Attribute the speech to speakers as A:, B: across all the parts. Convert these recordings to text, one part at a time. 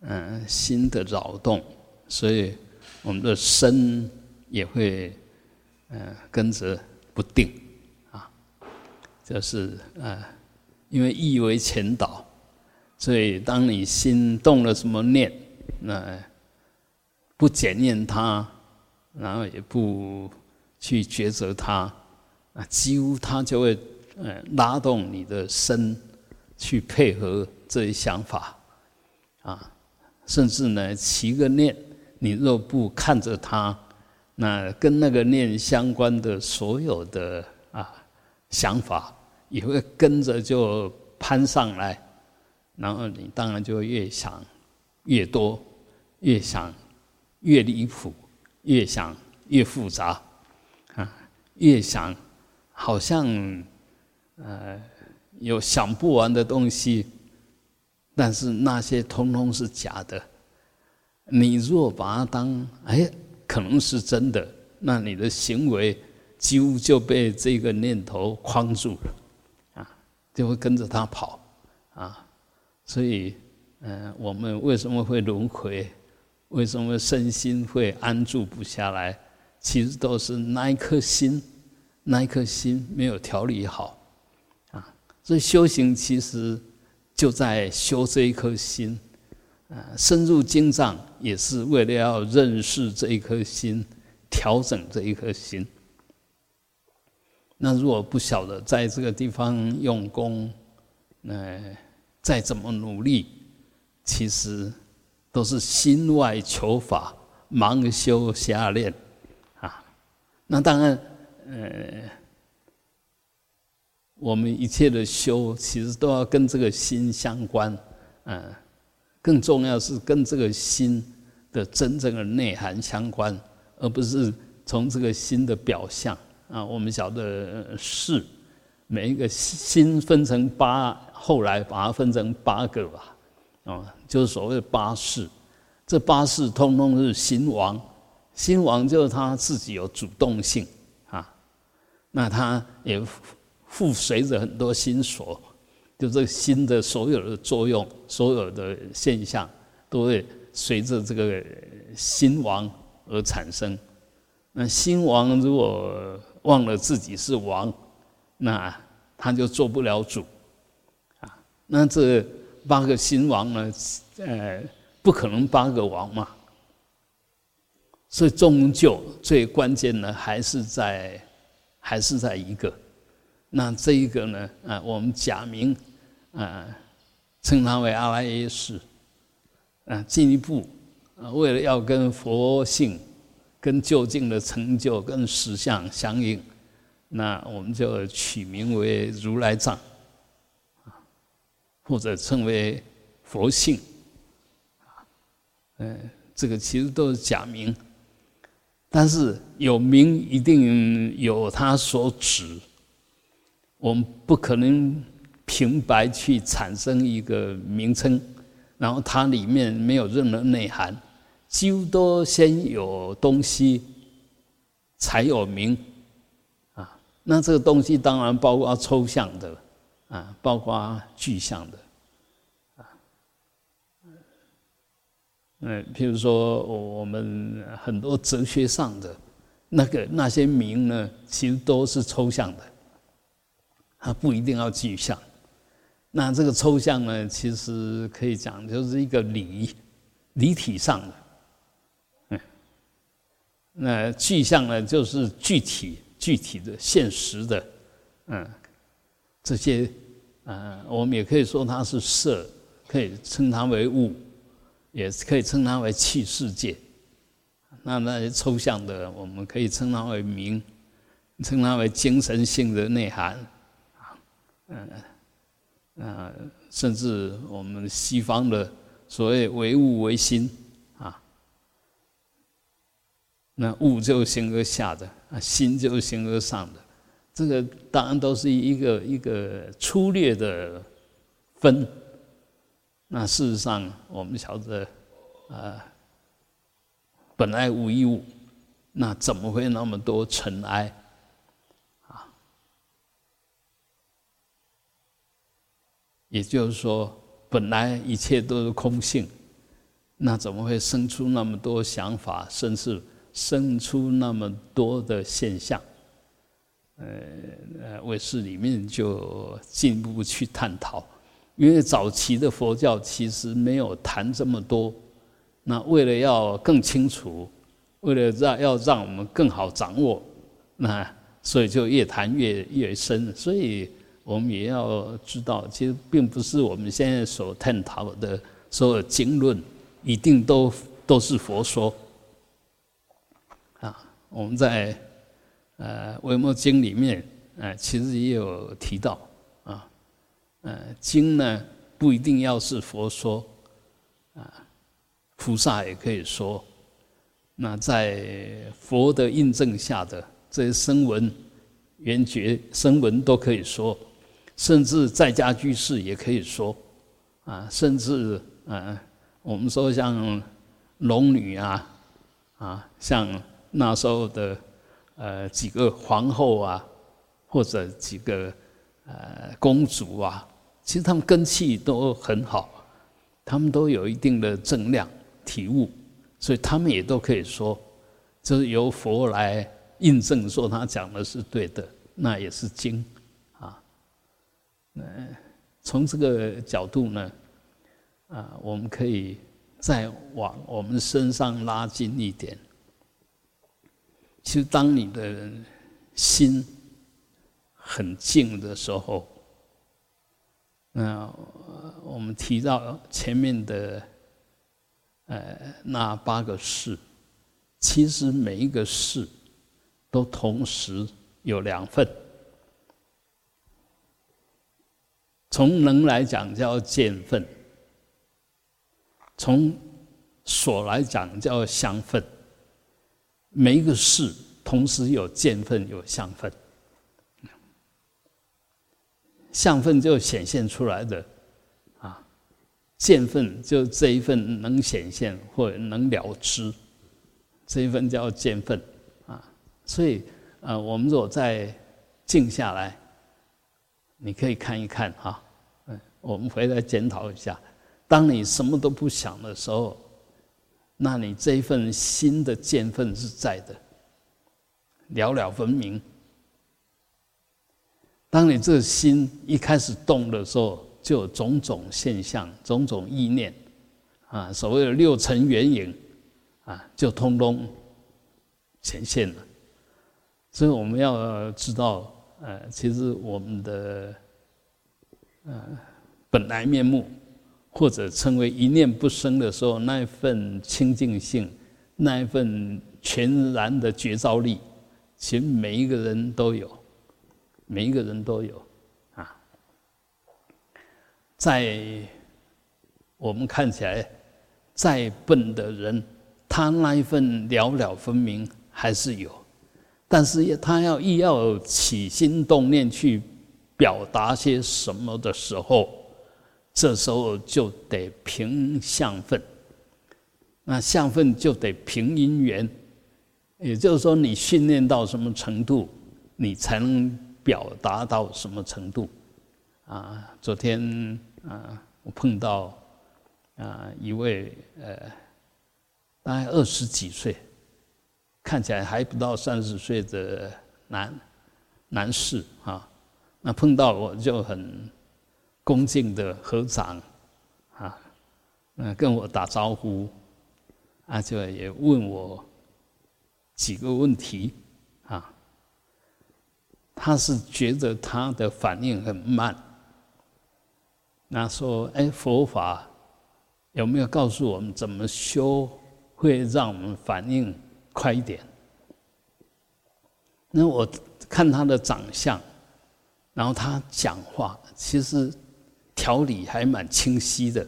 A: 嗯心的扰动，所以我们的身也会嗯跟着不定啊，就是嗯，因为意为前导，所以当你心动了什么念，那不检验它，然后也不去抉择它，啊，几乎它就会呃拉动你的身去配合这一想法，啊，甚至呢起个念，你若不看着它，那跟那个念相关的所有的啊想法也会跟着就攀上来，然后你当然就越想越多，越想越离谱，越想越复杂啊。越想，好像，呃，有想不完的东西，但是那些通通是假的。你若把它当哎，可能是真的，那你的行为几乎就被这个念头框住了，啊，就会跟着它跑，啊，所以，嗯，我们为什么会轮回？为什么身心会安住不下来？其实都是那一颗心。那一颗心没有调理好，啊，所以修行其实就在修这一颗心，啊，深入经藏也是为了要认识这一颗心，调整这一颗心。那如果不晓得在这个地方用功，那再怎么努力，其实都是心外求法，盲修瞎练，啊，那当然。呃，我们一切的修，其实都要跟这个心相关，嗯，更重要是跟这个心的真正的内涵相关，而不是从这个心的表象啊。我们晓得是每一个心分成八，后来把它分成八个吧，啊，就是所谓八事。这八事通通是心王，心王就是他自己有主动性啊。那他也附随着很多心所，就这个心的所有的作用，所有的现象，都会随着这个心王而产生。那心王如果忘了自己是王，那他就做不了主啊。那这八个心王呢？呃，不可能八个王嘛。所以终究最关键的还是在。还是在一个，那这一个呢？啊，我们假名啊，称他为阿赖耶识。啊，进一步啊，为了要跟佛性、跟究竟的成就、跟实相相应，那我们就取名为如来藏，啊，或者称为佛性，啊，嗯，这个其实都是假名。但是有名一定有它所指，我们不可能平白去产生一个名称，然后它里面没有任何内涵，几乎都先有东西才有名，啊，那这个东西当然包括抽象的，啊，包括具象的啊。嗯，譬如说，我们很多哲学上的那个那些名呢，其实都是抽象的，它不一定要具象。那这个抽象呢，其实可以讲就是一个理理体上的，嗯，那具象呢，就是具体具体的现实的，嗯，这些，嗯，我们也可以说它是色，可以称它为物。也可以称它为气世界，那那些抽象的，我们可以称它为名，称它为精神性的内涵，啊，嗯，啊，甚至我们西方的所谓唯物唯心，啊，那物就形而下的，啊，心就形而上的，这个当然都是一个一个粗略的分。那事实上，我们晓得，啊，本来无一物，那怎么会那么多尘埃？也就是说，本来一切都是空性，那怎么会生出那么多想法，甚至生出那么多的现象？呃呃，卫视里面就进一步去探讨，因为早期的佛教其实没有谈这么多。那为了要更清楚，为了让要让我们更好掌握，那所以就越谈越越深。所以我们也要知道，其实并不是我们现在所探讨的所有经论。一定都都是佛说啊！我们在呃《维摩经》里面，呃，其实也有提到啊，呃，经呢不一定要是佛说啊，菩萨也可以说。那在佛的印证下的这些声闻、缘觉、声闻都可以说，甚至在家居士也可以说啊，甚至呃。我们说像龙女啊，啊，像那时候的呃几个皇后啊，或者几个呃公主啊，其实他们根气都很好，他们都有一定的正量体悟，所以他们也都可以说，就是由佛来印证说他讲的是对的，那也是经。嗯，从这个角度呢。啊，我们可以再往我们身上拉近一点。其实，当你的心很静的时候，那我们提到前面的呃那八个事，其实每一个事都同时有两份。从能来讲，叫见分。从所来讲叫相分，每一个事同时有见分有相分，相分就显现出来的啊，见分就这一份能显现或者能了知，这一份叫见分啊。所以呃，我们如果再静下来，你可以看一看哈，嗯，我们回来检讨一下。当你什么都不想的时候，那你这一份心的见分是在的，了了分明。当你这心一开始动的时候，就有种种现象、种种意念，啊，所谓的六尘缘影，啊，就通通显现了。所以我们要知道，呃，其实我们的，呃，本来面目。或者称为一念不生的时候，那一份清净性，那一份全然的觉照力，其实每一个人都有，每一个人都有啊。在我们看起来再笨的人，他那一份了了分明还是有，但是他要一要起心动念去表达些什么的时候。这时候就得凭相分，那相分就得凭因缘，也就是说，你训练到什么程度，你才能表达到什么程度。啊，昨天啊，我碰到啊一位呃，大概二十几岁，看起来还不到三十岁的男男士啊，那碰到我就很。恭敬的合掌，啊，嗯，跟我打招呼，啊，就也问我几个问题，啊，他是觉得他的反应很慢，那说，哎，佛法有没有告诉我们怎么修会让我们反应快一点？那我看他的长相，然后他讲话，其实。条理还蛮清晰的，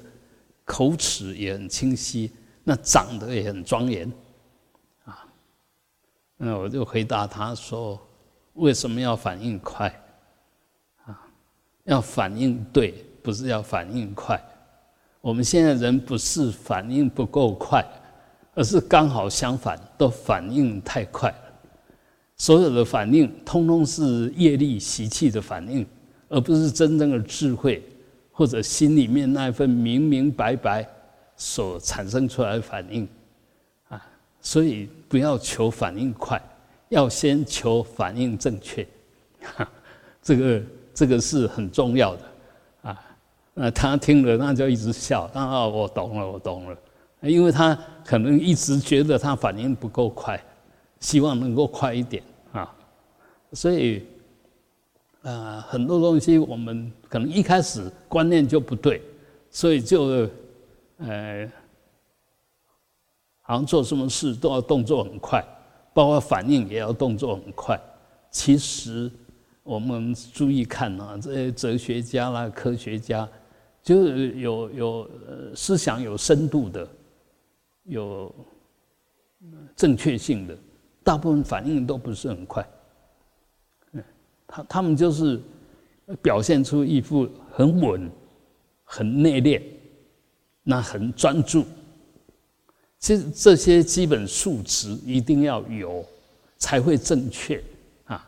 A: 口齿也很清晰，那长得也很庄严，啊，那我就回答他说：为什么要反应快？啊，要反应对，不是要反应快。我们现在人不是反应不够快，而是刚好相反，都反应太快了。所有的反应，通通是业力习气的反应，而不是真正的智慧。或者心里面那一份明明白白，所产生出来的反应啊，所以不要求反应快，要先求反应正确，这个这个是很重要的啊。那他听了，那就一直笑，啊，我懂了，我懂了，因为他可能一直觉得他反应不够快，希望能够快一点啊，所以啊，很多东西我们可能一开始观念就不对，所以就。呃，好像做什么事都要动作很快，包括反应也要动作很快。其实我们注意看啊，这些哲学家啦、科学家，就是有有思想有深度的、有正确性的，大部分反应都不是很快。嗯，他他们就是表现出一副很稳、很内敛。那很专注，其实这些基本素质一定要有，才会正确啊，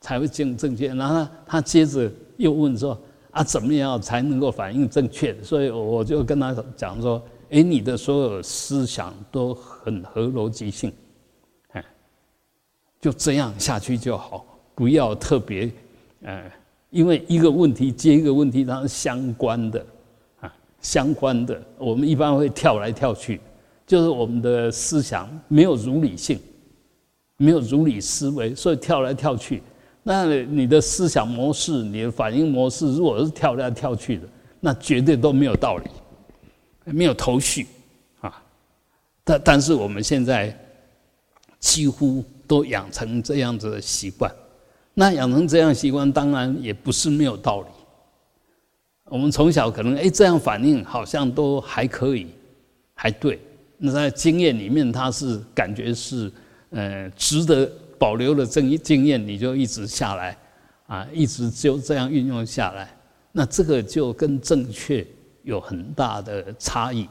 A: 才会正正确。然后他接着又问说：“啊，怎么样才能够反应正确？”所以我就跟他讲说：“哎，你的所有思想都很合逻辑性，哎，就这样下去就好，不要特别，哎，因为一个问题接一个问题，它是相关的。”啊相关的，我们一般会跳来跳去，就是我们的思想没有如理性，没有如理思维，所以跳来跳去。那你的思想模式、你的反应模式，如果是跳来跳去的，那绝对都没有道理，没有头绪啊。但但是我们现在几乎都养成这样子的习惯，那养成这样习惯，当然也不是没有道理。我们从小可能哎这样反应好像都还可以，还对。那在经验里面，它是感觉是呃值得保留的经经验，你就一直下来啊，一直就这样运用下来。那这个就跟正确有很大的差异。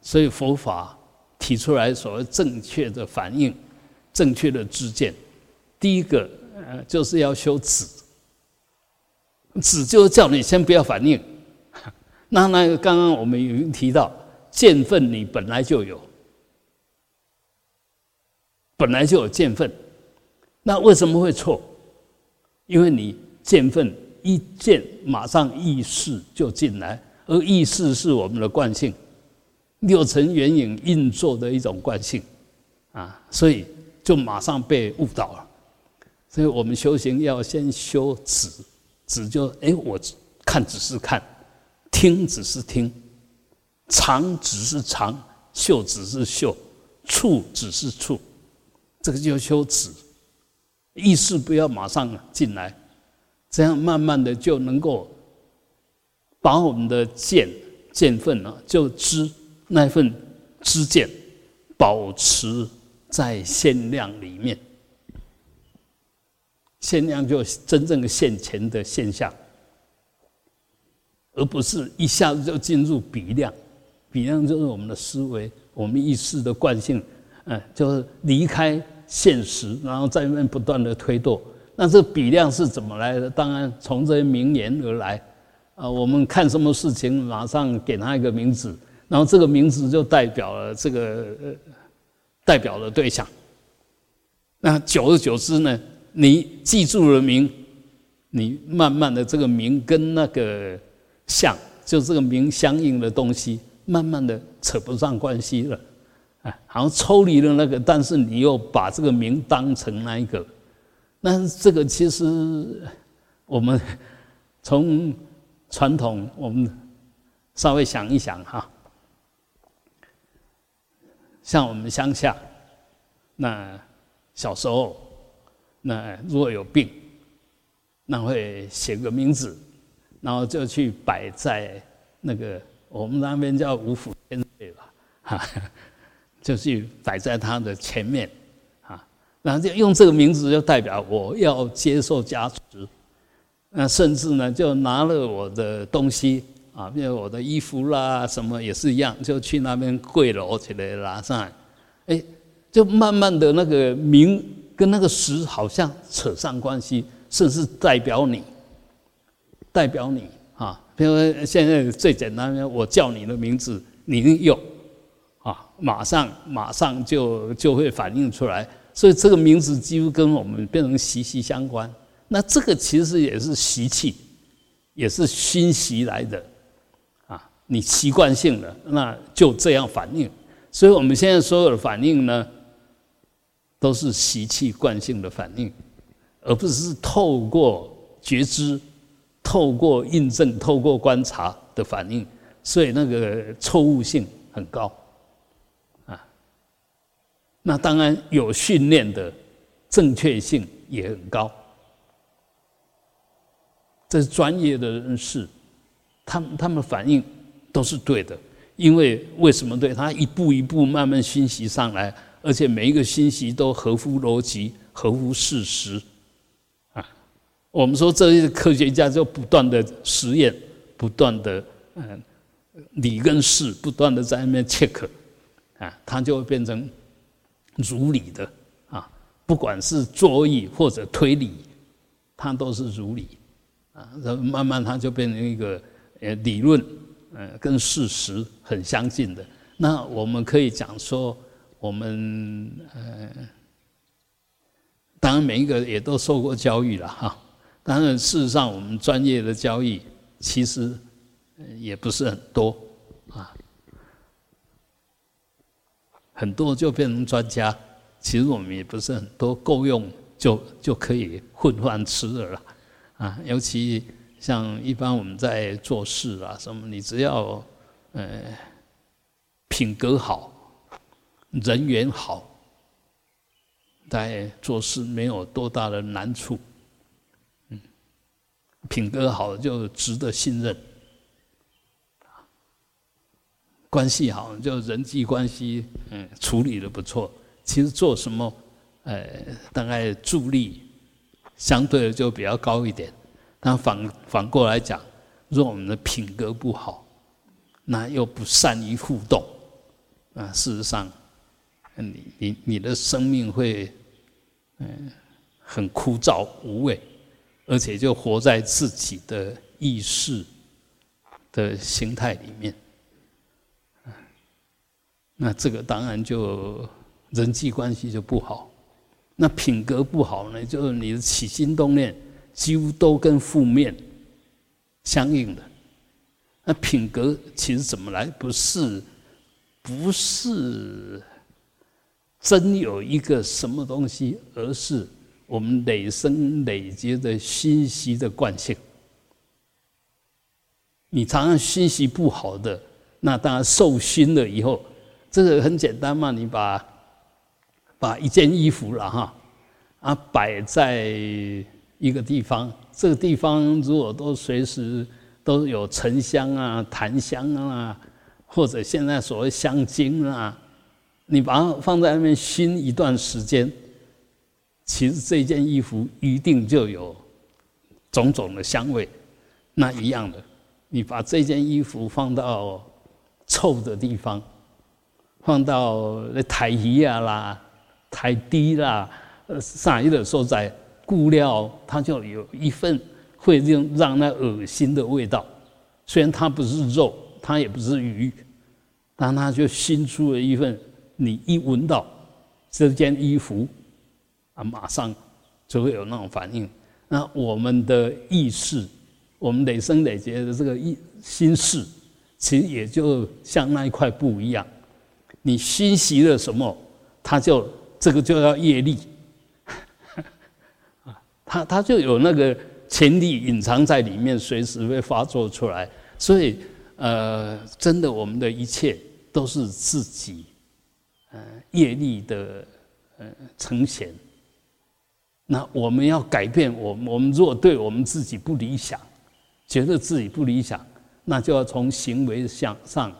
A: 所以佛法提出来所谓正确的反应、正确的知见，第一个呃就是要修止。止就是叫你先不要反应，那那个刚刚我们已经提到，见分你本来就有，本来就有见分，那为什么会错？因为你见分一见马上意识就进来，而意识是我们的惯性，六尘缘影运作的一种惯性啊，所以就马上被误导了。所以我们修行要先修止。止就哎，我看只是看，听只是听，尝只是尝，嗅只是嗅，触只是触，这个就修止，意识不要马上进来，这样慢慢的就能够把我们的见见分呢，就知那份知见，保持在限量里面。限量就真正的现前的现象，而不是一下子就进入比量。比量就是我们的思维、我们意识的惯性，嗯，就是离开现实，然后在那边不断的推动。那这比量是怎么来的？当然从这些名言而来。啊，我们看什么事情，马上给他一个名字，然后这个名字就代表了这个呃代表的对象。那久而久之呢？你记住了名，你慢慢的这个名跟那个相，就这个名相应的东西，慢慢的扯不上关系了，哎，好像抽离了那个，但是你又把这个名当成那一个，那这个其实我们 从传统，我们稍微想一想哈，像我们乡下，那小时候。那如果有病，那会写个名字，然后就去摆在那个我们那边叫五府千岁吧，哈，就去摆在他的前面，啊，然后就用这个名字就代表我要接受加持，那甚至呢就拿了我的东西啊，比如我的衣服啦什么也是一样，就去那边跪楼起来拿上来，哎，就慢慢的那个名。跟那个实好像扯上关系，甚至代表你，代表你啊。比如现在最简单的，我叫你的名字，你一用，啊，马上马上就就会反映出来。所以这个名字几乎跟我们变成息息相关。那这个其实也是习气，也是熏习来的，啊，你习惯性的那就这样反应。所以我们现在所有的反应呢，都是习气惯性的反应，而不是透过觉知、透过印证、透过观察的反应。所以那个错误性很高，啊，那当然有训练的正确性也很高。这是专业的人士，他们他们反应都是对的，因为为什么对？他一步一步慢慢熏习上来，而且每一个熏习都合乎逻辑、合乎事实。啊，我们说这些科学家就不断的实验，不断的嗯理跟事不断的在那边 check，啊，他就会变成如理的啊，不管是作意或者推理，他都是如理。啊，然后慢慢它就变成一个呃理论，呃，跟事实很相近的。那我们可以讲说，我们呃，当然每一个也都受过教育了哈。当然，事实上我们专业的教育其实也不是很多啊，很多就变成专家，其实我们也不是很多，够用就就可以混饭吃的了。啊，尤其像一般我们在做事啊，什么你只要呃品格好，人缘好，在做事没有多大的难处。嗯，品格好就值得信任，关系好就人际关系嗯处理的不错。其实做什么呃大概助力。相对的就比较高一点，但反反过来讲，若我们的品格不好，那又不善于互动，啊，事实上，你你你的生命会，嗯，很枯燥无味，而且就活在自己的意识的形态里面，那这个当然就人际关系就不好。那品格不好呢，就是你的起心动念几乎都跟负面相应的。那品格其实怎么来？不是，不是真有一个什么东西，而是我们累生累劫的熏习的惯性。你常常熏习不好的，那当然受熏了以后，这个很简单嘛，你把。把一件衣服了哈，啊摆在一个地方，这个地方如果都随时都有沉香啊、檀香啊，或者现在所谓香精啊，你把它放在那边熏一段时间，其实这件衣服一定就有种种的香味。那一样的，你把这件衣服放到臭的地方，放到那台椅啊啦。太低啦，呃，上一的时候在固料，它就有一份会让让那恶心的味道。虽然它不是肉，它也不是鱼，但它就熏出了一份，你一闻到这件衣服，啊，马上就会有那种反应。那我们的意识，我们累生累劫的这个意心事，其实也就像那一块布一样，你熏习了什么，它就。这个就要业力，啊，他他就有那个潜力隐藏在里面，随时会发作出来。所以，呃，真的，我们的一切都是自己，呃，业力的呃呈现。那我们要改变，我们我们如果对我们自己不理想，觉得自己不理想，那就要从行为向上，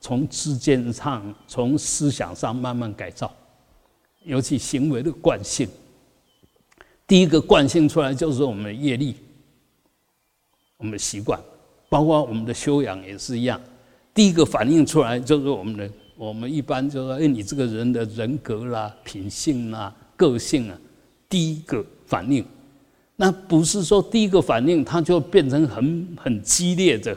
A: 从知见上，从思想上慢慢改造。尤其行为的惯性，第一个惯性出来就是我们的业力，我们的习惯，包括我们的修养也是一样。第一个反应出来就是我们的，我们一般就说：“哎，你这个人的人格啦、品性啦、个性啊。”第一个反应，那不是说第一个反应它就变成很很激烈的，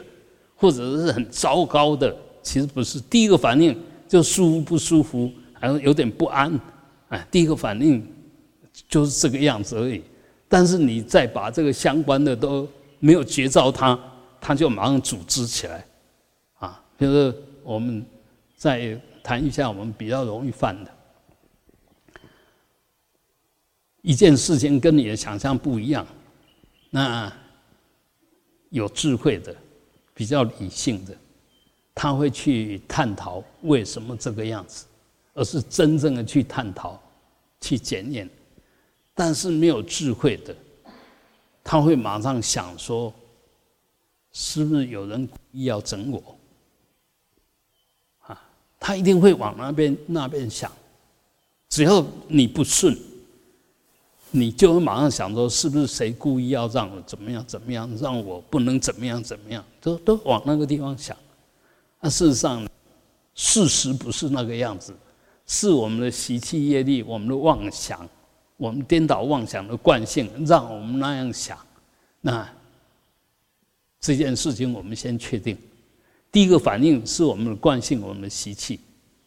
A: 或者是很糟糕的其实不是。第一个反应就舒服不舒服，还有有点不安，哎，第一个反应就是这个样子而已。但是你再把这个相关的都没有觉照它，它就马上组织起来，啊，就是我们再谈一下我们比较容易犯的。一件事情跟你的想象不一样，那有智慧的、比较理性的，他会去探讨为什么这个样子，而是真正的去探讨、去检验。但是没有智慧的，他会马上想说：是不是有人故意要整我？啊，他一定会往那边那边想。只要你不顺。你就会马上想说，是不是谁故意要让我怎么样怎么样，让我不能怎么样怎么样，都都往那个地方想。那事实上，事实不是那个样子，是我们的习气业力，我们的妄想，我们颠倒妄想的惯性，让我们那样想。那这件事情，我们先确定，第一个反应是我们的惯性，我们的习气。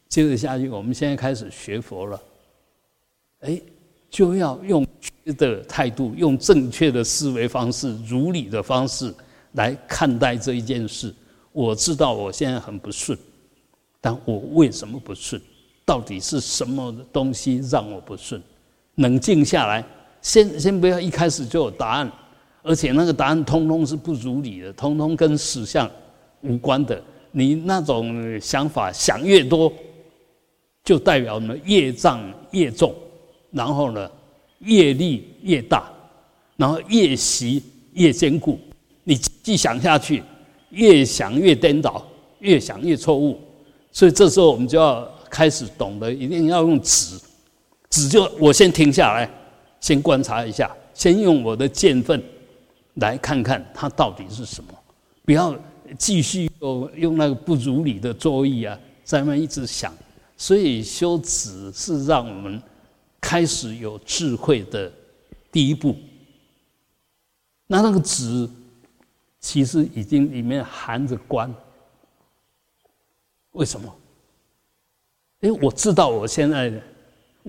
A: 接着下去，我们现在开始学佛了，哎。就要用的态度，用正确的思维方式、如理的方式来看待这一件事。我知道我现在很不顺，但我为什么不顺？到底是什么东西让我不顺？冷静下来，先先不要一开始就有答案，而且那个答案通通是不如理的，通通跟实相无关的。你那种想法想越多，就代表呢业障越重。然后呢，业力越大，然后业习越坚固。你继想下去，越想越颠倒，越想越错误。所以这时候我们就要开始懂得，一定要用止。止就我先停下来，先观察一下，先用我的见分来看看它到底是什么。不要继续用用那个不如理的作意啊，在那一直想。所以修止是让我们。开始有智慧的第一步，那那个“止”其实已经里面含着“观”。为什么？因为我知道我现在，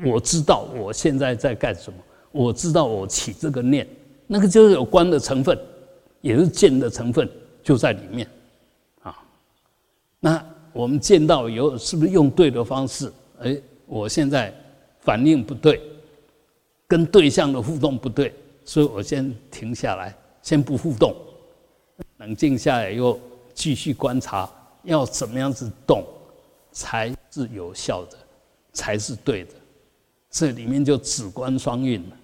A: 我知道我现在在干什么，我知道我起这个念，那个就是有观的成分，也是见的成分，就在里面啊。那我们见到以后，是不是用对的方式？哎，我现在。反应不对，跟对象的互动不对，所以我先停下来，先不互动，冷静下来以后继续观察，要怎么样子动才是有效的，才是对的。这里面就止观双运了。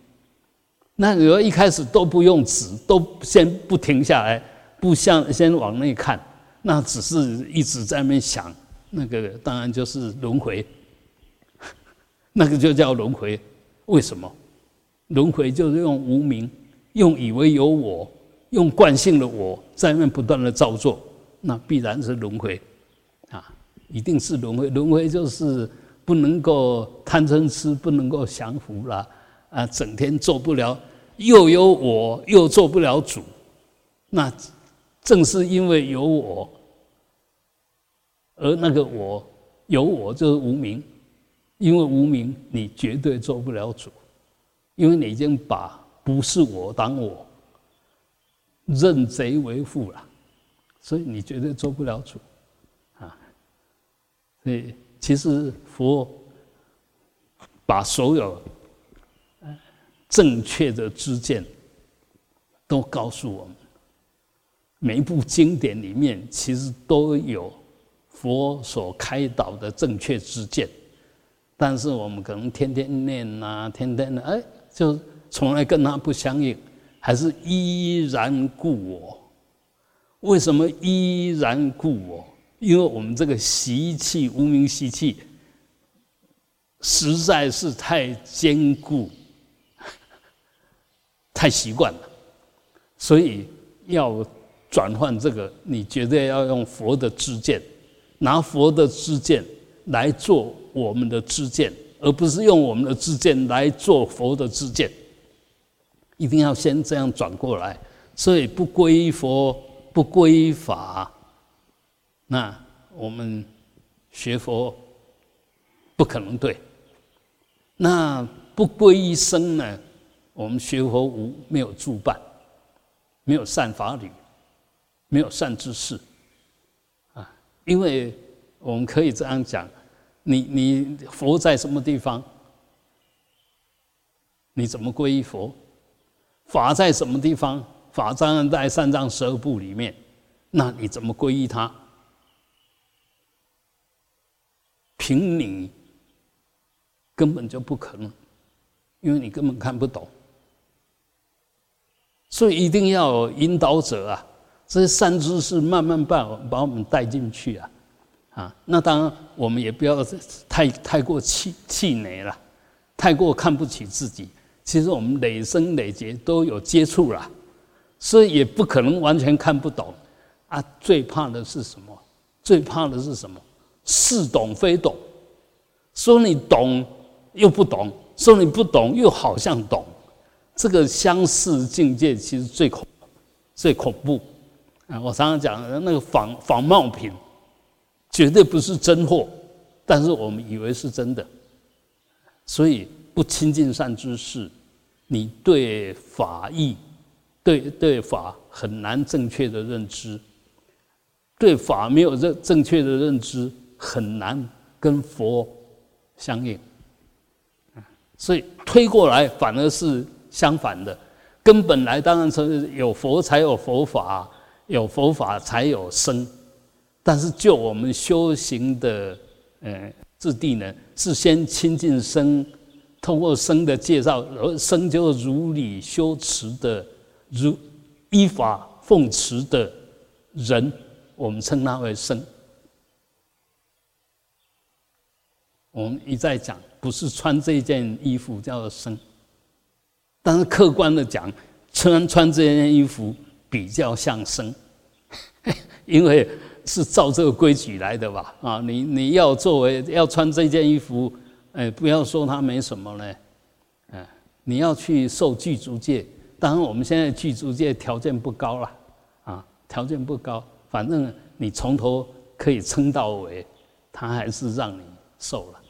A: 那如果一开始都不用止，都先不停下来，不向先往内看，那只是一直在那边想，那个当然就是轮回。那个就叫轮回，为什么？轮回就是用无名，用以为有我，用惯性的我在那不断的造作，那必然是轮回，一定是轮回。轮回就是不能够贪嗔痴，不能够降服了，啊，整天做不了，又有我又做不了主，那正是因为有我，而那个我有我就是无名。因为无名，你绝对做不了主，因为你已经把不是我当我，认贼为父了，所以你绝对做不了主，所以其实佛把所有正确的知见都告诉我们，每一部经典里面其实都有佛所开导的正确知见。但是我们可能天天念呐，天天的哎，就从来跟他不相应，还是依然故我。为什么依然故我？因为我们这个习气无名习气实在是太坚固、太习惯了，所以要转换这个，你绝对要用佛的知见，拿佛的知见来做。我们的知见，而不是用我们的知见来做佛的知见，一定要先这样转过来。所以不归佛，不归法，那我们学佛不可能对。那不皈依僧呢？我们学佛无没有助伴，没有善法侣，没有善知识啊！因为我们可以这样讲：你你佛在什么地方？你怎么皈依佛？法在什么地方？法当然在三藏十二部里面。那你怎么皈依他？凭你根本就不可能，因为你根本看不懂。所以一定要有引导者啊！这些善知识慢慢把把我们带进去啊！啊，那当然我们也不要太太过气气馁了，太过看不起自己。其实我们累生累劫都有接触了，所以也不可能完全看不懂啊。最怕的是什么？最怕的是什么？似懂非懂，说你懂又不懂，说你不懂又好像懂。这个相似境界其实最恐最恐怖啊！我常常讲的那个仿仿冒品，绝对不是真货，但是我们以为是真的，所以不亲近善知识。你对法义，对对法很难正确的认知，对法没有正正确的认知，很难跟佛相应，所以推过来反而是相反的。根本来当然是有佛才有佛法，有佛法才有生，但是就我们修行的呃质地呢，是先亲近生。通过生的介绍，而生就是如理修持的，如依法奉持的人，我们称他为生。我们一再讲，不是穿这件衣服叫做生，但是客观的讲，穿穿这件衣服比较像生，因为是照这个规矩来的吧？啊，你你要作为要穿这件衣服。哎，不要说它没什么呢，哎，你要去受具足戒，当然我们现在具足戒条件不高了，啊，条件不高，反正你从头可以撑到尾，他还是让你受了，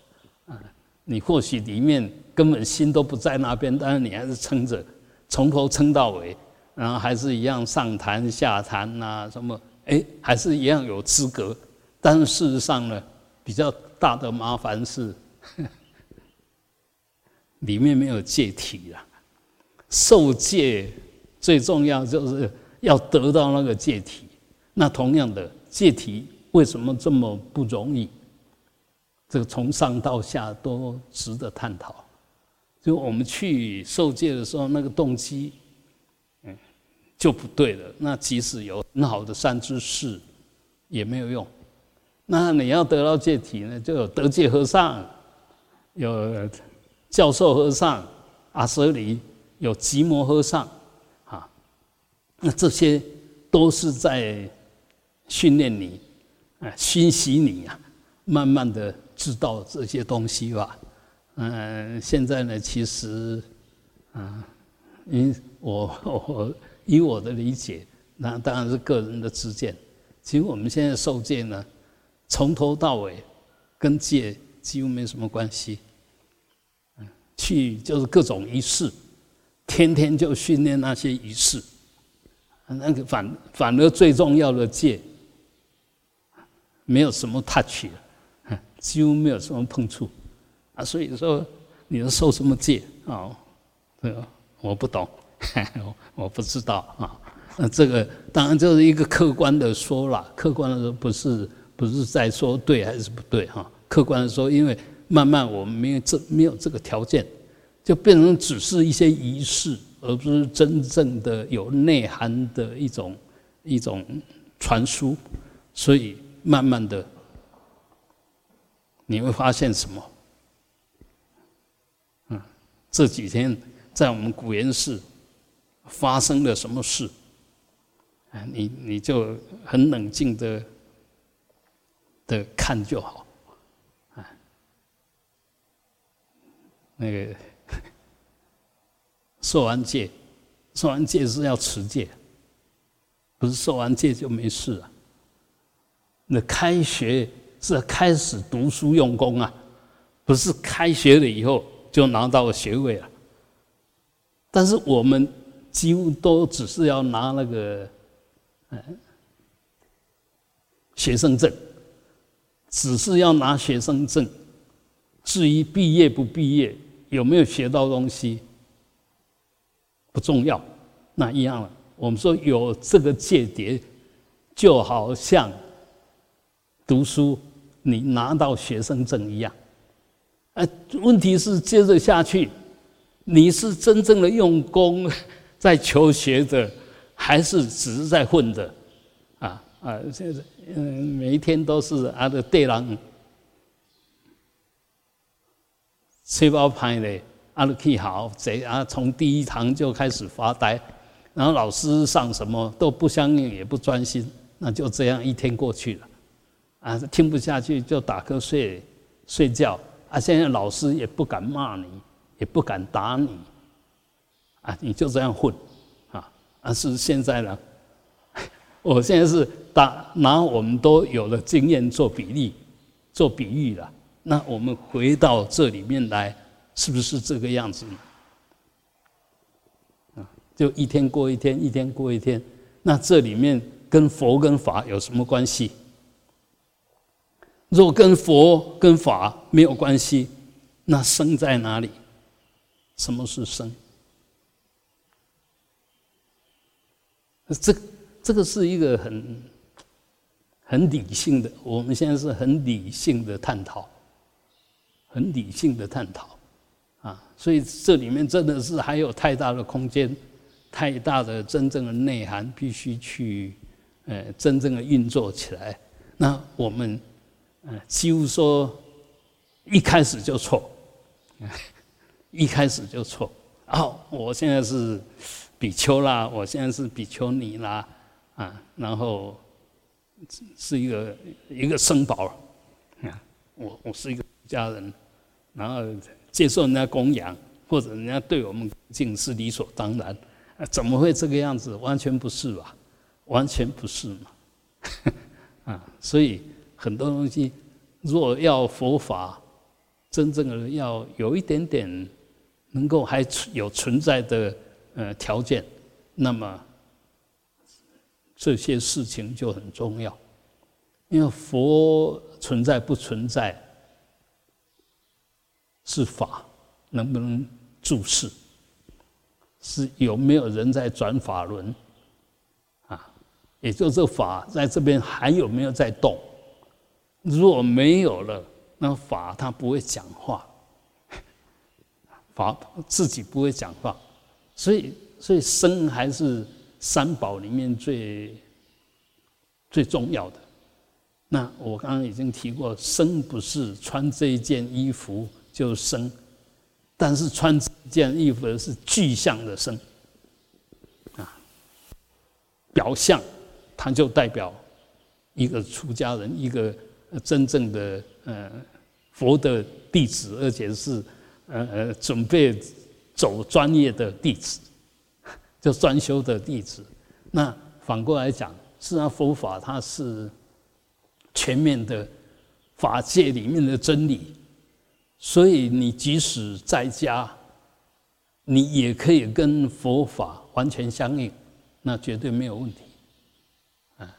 A: 啊，你或许里面根本心都不在那边，但是你还是撑着，从头撑到尾，然后还是一样上坛下坛呐，什么，哎，还是一样有资格，但是事实上呢，比较大的麻烦是。里面没有戒体了，受戒最重要就是要得到那个戒体。那同样的戒体为什么这么不容易？这个从上到下都值得探讨。就我们去受戒的时候，那个动机，嗯，就不对了。那即使有很好的善知识，也没有用。那你要得到戒体呢，就有得戒和尚。有教授和尚阿舍里，有吉摩和尚，啊，那这些都是在训练你，啊，熏习你啊，慢慢的知道这些东西吧。嗯，现在呢，其实，啊，因我我 以我的理解，那当然是个人的知见。其实我们现在受戒呢，从头到尾跟戒。几乎没什么关系，去就是各种仪式，天天就训练那些仪式，那个反反而最重要的戒，没有什么 touch，了几乎没有什么碰触，啊，所以说你要受什么戒啊？这个我不懂，我不知道啊。那这个当然就是一个客观的说了，客观的说不是不是在说对还是不对哈。客观的说，因为慢慢我们没有这没有这个条件，就变成只是一些仪式，而不是真正的有内涵的一种一种传输，所以慢慢的你会发现什么？嗯，这几天在我们古岩寺发生了什么事？啊，你你就很冷静的的看就好。啊那个 受完戒，受完戒是要持戒，不是受完戒就没事了。那开学是开始读书用功啊，不是开学了以后就拿到了学位了。但是我们几乎都只是要拿那个，嗯，学生证，只是要拿学生证。至于毕业不毕业，有没有学到东西，不重要，那一样了。我们说有这个间谍，就好像读书，你拿到学生证一样。哎，问题是接着下去，你是真正的用功 在求学的，还是只是在混的？啊啊，现在嗯，每一天都是啊的对狼。书包拍的，阿鲁去好，贼啊！从第一堂就开始发呆，然后老师上什么都不相应，也不专心，那就这样一天过去了，啊，听不下去就打瞌睡睡觉啊！现在老师也不敢骂你，也不敢打你，啊，你就这样混，啊，啊是现在呢，我现在是打拿我们都有的经验做比例，做比喻了。那我们回到这里面来，是不是这个样子？啊，就一天过一天，一天过一天。那这里面跟佛跟法有什么关系？若跟佛跟法没有关系，那生在哪里？什么是生？这这个是一个很很理性的，我们现在是很理性的探讨。很理性的探讨，啊，所以这里面真的是还有太大的空间，太大的真正的内涵，必须去，呃，真正的运作起来。那我们，嗯，几乎说一开始就错，一开始就错。哦，我现在是比丘啦，我现在是比丘尼啦，啊，然后是一个一个生宝，啊，我我是一个家人。然后接受人家供养，或者人家对我们敬是理所当然，啊怎么会这个样子？完全不是吧？完全不是嘛！啊，所以很多东西，若要佛法真正的要有一点点能够还有存在的呃条件，那么这些事情就很重要，因为佛存在不存在？是法能不能注释？是有没有人在转法轮？啊，也就是法在这边还有没有在动？如果没有了，那法它不会讲话，法自己不会讲话，所以所以身还是三宝里面最最重要的。那我刚刚已经提过，生不是穿这一件衣服。就生，但是穿这件衣服的是具象的生，啊，表象，它就代表一个出家人，一个真正的呃佛的弟子，而且是呃呃准备走专业的弟子，就专修的弟子。那反过来讲，实际上佛法它是全面的法界里面的真理。所以你即使在家，你也可以跟佛法完全相应，那绝对没有问题，啊，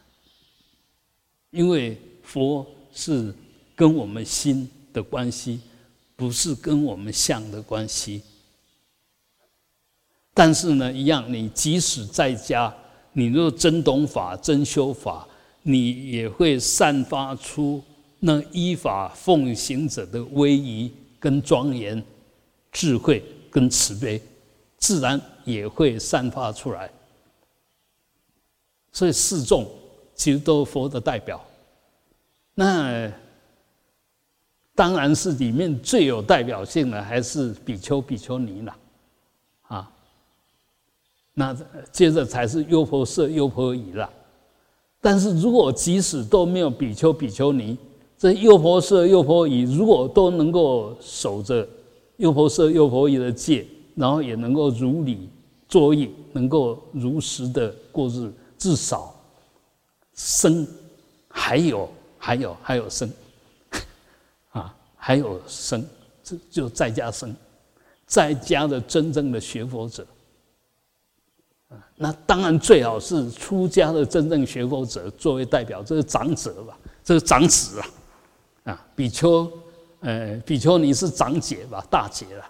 A: 因为佛是跟我们心的关系，不是跟我们相的关系。但是呢，一样，你即使在家，你若真懂法、真修法，你也会散发出。那依法奉行者的威仪跟庄严、智慧跟慈悲，自然也会散发出来。所以四众其实都佛的代表。那当然是里面最有代表性的，还是比丘、比丘尼了，啊。那接着才是优婆塞、优婆夷了。但是如果即使都没有比丘、比丘尼，这优婆塞、优婆夷，如果都能够守着优婆塞、优婆夷的戒，然后也能够如理作意，能够如实的过日，至少生还有还有还有生，啊，还有生，这就在家生，在家的真正的学佛者，那当然最好是出家的真正学佛者作为代表，这是长者吧，这是长子啊，啊，比丘，呃，比丘尼是长姐吧，大姐了，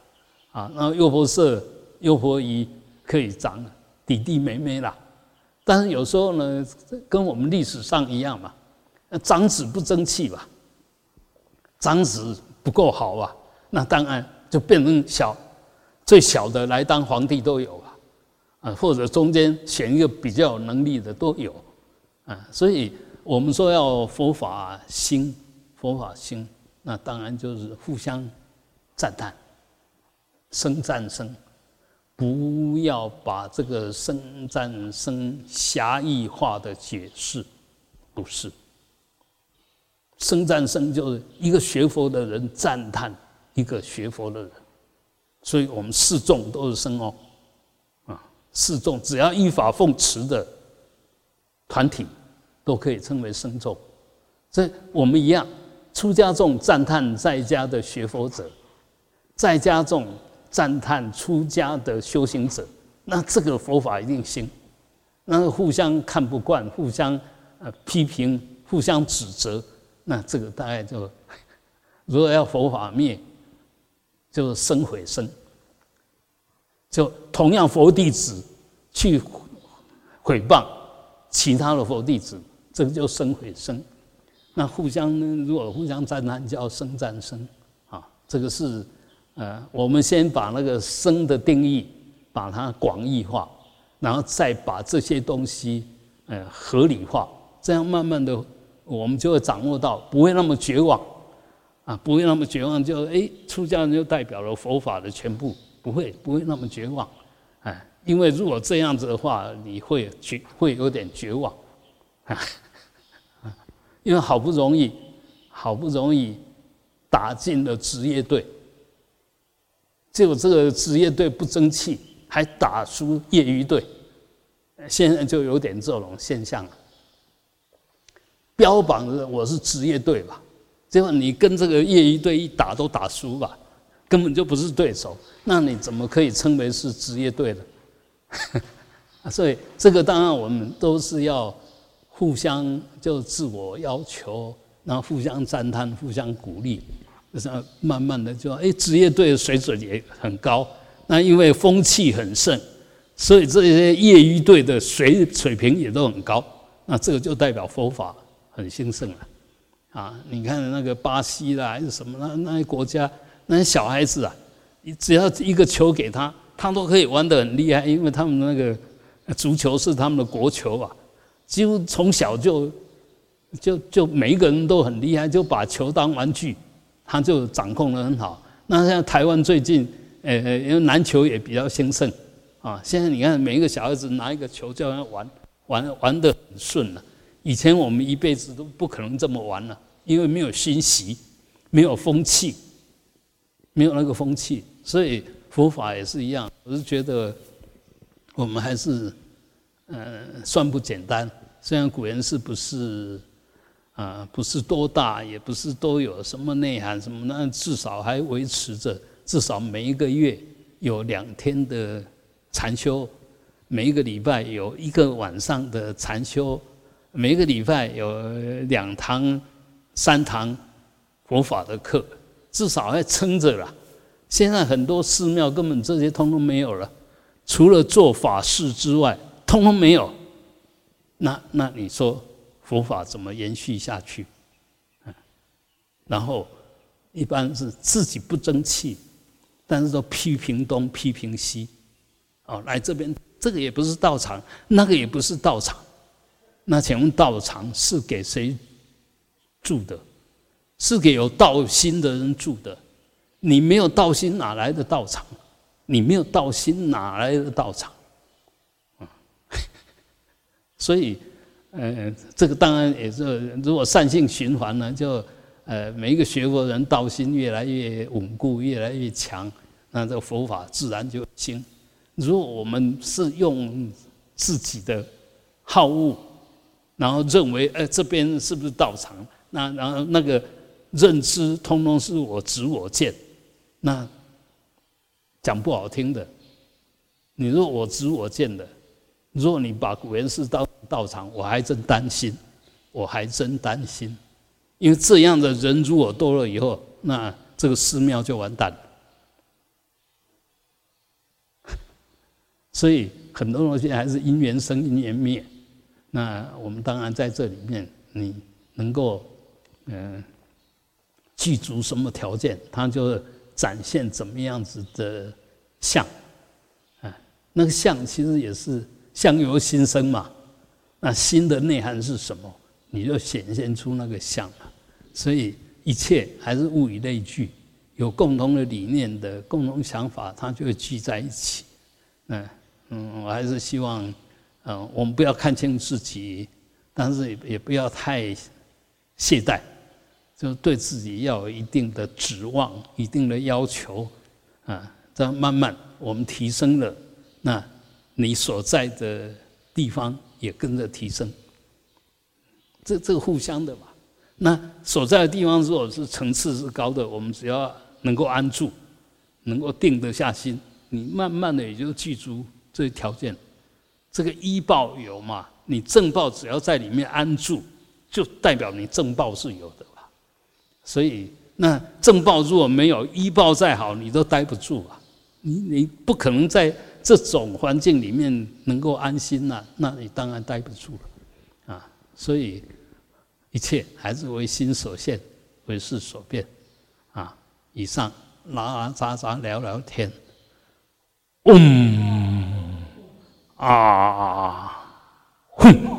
A: 啊，那幼婆舍、幼婆夷可以长弟弟妹妹啦。但是有时候呢，跟我们历史上一样嘛，那长子不争气吧，长子不够好啊，那当然就变成小，最小的来当皇帝都有啊，啊，或者中间选一个比较有能力的都有，啊，所以我们说要佛法兴，佛法兴，那当然就是互相赞叹，生赞生。不要把这个生战生狭义化的解释，不是。生战生就是一个学佛的人赞叹一个学佛的人，所以我们示众都是生哦，啊，示众只要依法奉持的团体都可以称为生众，所以我们一样，出家众赞叹在家的学佛者，在家众。赞叹出家的修行者，那这个佛法一定行。那互相看不惯，互相呃批评，互相指责，那这个大概就，如果要佛法灭，就生毁生。就同样佛弟子去毁谤其他的佛弟子，这个就生毁生。那互相如果互相赞叹，叫生赞生啊，这个是。呃，我们先把那个生的定义把它广义化，然后再把这些东西呃合理化，这样慢慢的我们就会掌握到，不会那么绝望啊，不会那么绝望，就哎出家人就代表了佛法的全部，不会不会那么绝望，哎，因为如果这样子的话，你会绝会有点绝望啊，因为好不容易好不容易打进了职业队。结果这个职业队不争气，还打输业余队，现在就有点这种现象了。标榜的我是职业队吧，结果你跟这个业余队一打都打输吧，根本就不是对手，那你怎么可以称为是职业队的？所以这个当然我们都是要互相就自我要求，然后互相赞叹，互相鼓励。就是慢慢的就哎，职业队的水准也很高。那因为风气很盛，所以这些业余队的水水平也都很高。那这个就代表佛法很兴盛了。啊，你看那个巴西啦，还是什么那那些国家，那些小孩子啊，你只要一个球给他，他都可以玩得很厉害，因为他们那个足球是他们的国球啊，几乎从小就就就每一个人都很厉害，就把球当玩具。他就掌控得很好。那像台湾最近，呃呃，因为篮球也比较兴盛啊。现在你看，每一个小孩子拿一个球就要玩，玩玩得很顺了。以前我们一辈子都不可能这么玩了，因为没有熏习，没有风气，没有那个风气。所以佛法也是一样，我是觉得我们还是，呃，算不简单。虽然古人是不是？啊，不是多大，也不是都有什么内涵什么，那至少还维持着，至少每一个月有两天的禅修，每一个礼拜有一个晚上的禅修，每个礼拜有两堂、三堂佛法的课，至少还撑着了。现在很多寺庙根本这些通通没有了，除了做法事之外，通通没有。那那你说？佛法怎么延续下去？嗯然后一般是自己不争气，但是都批评东批评西，哦，来这边这个也不是道场，那个也不是道场，那请问道场是给谁住的？是给有道心的人住的。你没有道心，哪来的道场？你没有道心，哪来的道场？啊 所以。呃，这个当然也是，如果善性循环呢，就呃每一个学佛人道心越来越稳固，越来越强，那这个佛法自然就兴。如果我们是用自己的好恶，然后认为，哎，这边是不是道场？那然后那个认知通通是我执我见，那讲不好听的，你说我执我见的，若你把古元寺到道场，我还真担心，我还真担心，因为这样的人如果多了以后，那这个寺庙就完蛋了。所以很多东西还是因缘生，因缘灭。那我们当然在这里面，你能够嗯具足什么条件，它就展现怎么样子的相。啊，那个相其实也是相由心生嘛。那心的内涵是什么？你就显现出那个相了。所以一切还是物以类聚，有共同的理念的共同想法，它就会聚在一起。嗯。嗯，我还是希望，嗯，我们不要看清自己，但是也也不要太懈怠，就对自己要有一定的指望、一定的要求，啊，这样慢慢我们提升了，那你所在的地方也跟着提升，这这互相的嘛。那所在的地方如果是层次是高的，我们只要能够安住，能够定得下心，你慢慢的也就记住。这些条件，这个医报有嘛？你正报只要在里面安住，就代表你正报是有的吧？所以，那正报如果没有医报再好，你都待不住啊！你你不可能在这种环境里面能够安心呐，那你当然待不住了啊！所以，一切还是为心所现，为事所变啊！以上拉拉杂杂聊聊天，嗯。啊哼